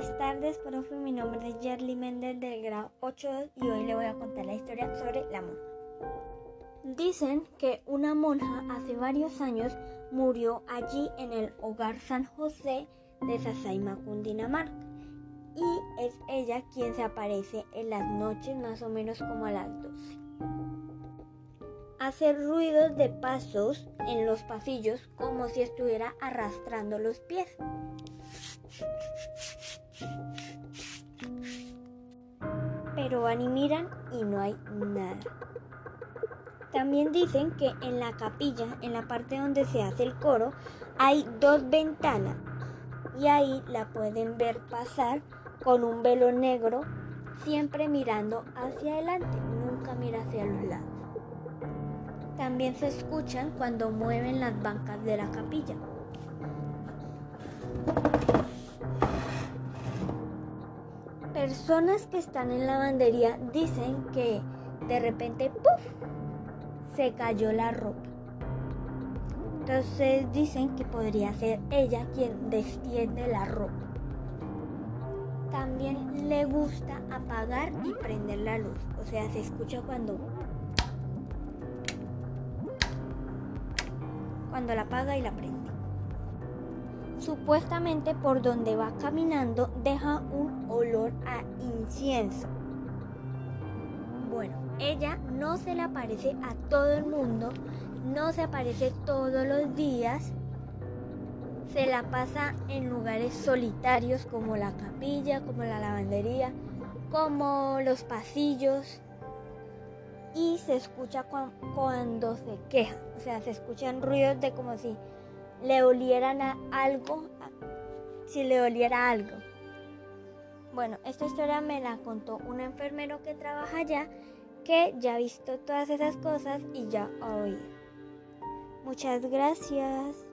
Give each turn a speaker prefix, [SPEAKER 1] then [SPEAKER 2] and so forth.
[SPEAKER 1] tardes, profe. Mi nombre es Yerly Méndez del grado 8 y hoy le voy a contar la historia sobre la monja. Dicen que una monja hace varios años murió allí en el hogar San José de Sasaima, Cundinamarca. Y es ella quien se aparece en las noches más o menos como a las 12. Hace ruidos de pasos en los pasillos como si estuviera arrastrando los pies. Pero van y miran y no hay nada. También dicen que en la capilla, en la parte donde se hace el coro, hay dos ventanas y ahí la pueden ver pasar con un velo negro, siempre mirando hacia adelante, nunca mira hacia los lados. También se escuchan cuando mueven las bancas de la capilla. Personas que están en la lavandería dicen que de repente ¡puf! se cayó la ropa. Entonces dicen que podría ser ella quien destiende la ropa. También le gusta apagar y prender la luz. O sea, se escucha cuando cuando la apaga y la prende. Supuestamente por donde va caminando deja un olor a incienso. Bueno, ella no se le aparece a todo el mundo, no se aparece todos los días, se la pasa en lugares solitarios como la capilla, como la lavandería, como los pasillos y se escucha cuando se queja, o sea, se escuchan ruidos de como si le olieran algo, si le oliera algo. Bueno, esta historia me la contó un enfermero que trabaja allá que ya ha visto todas esas cosas y ya ha oído. Muchas gracias.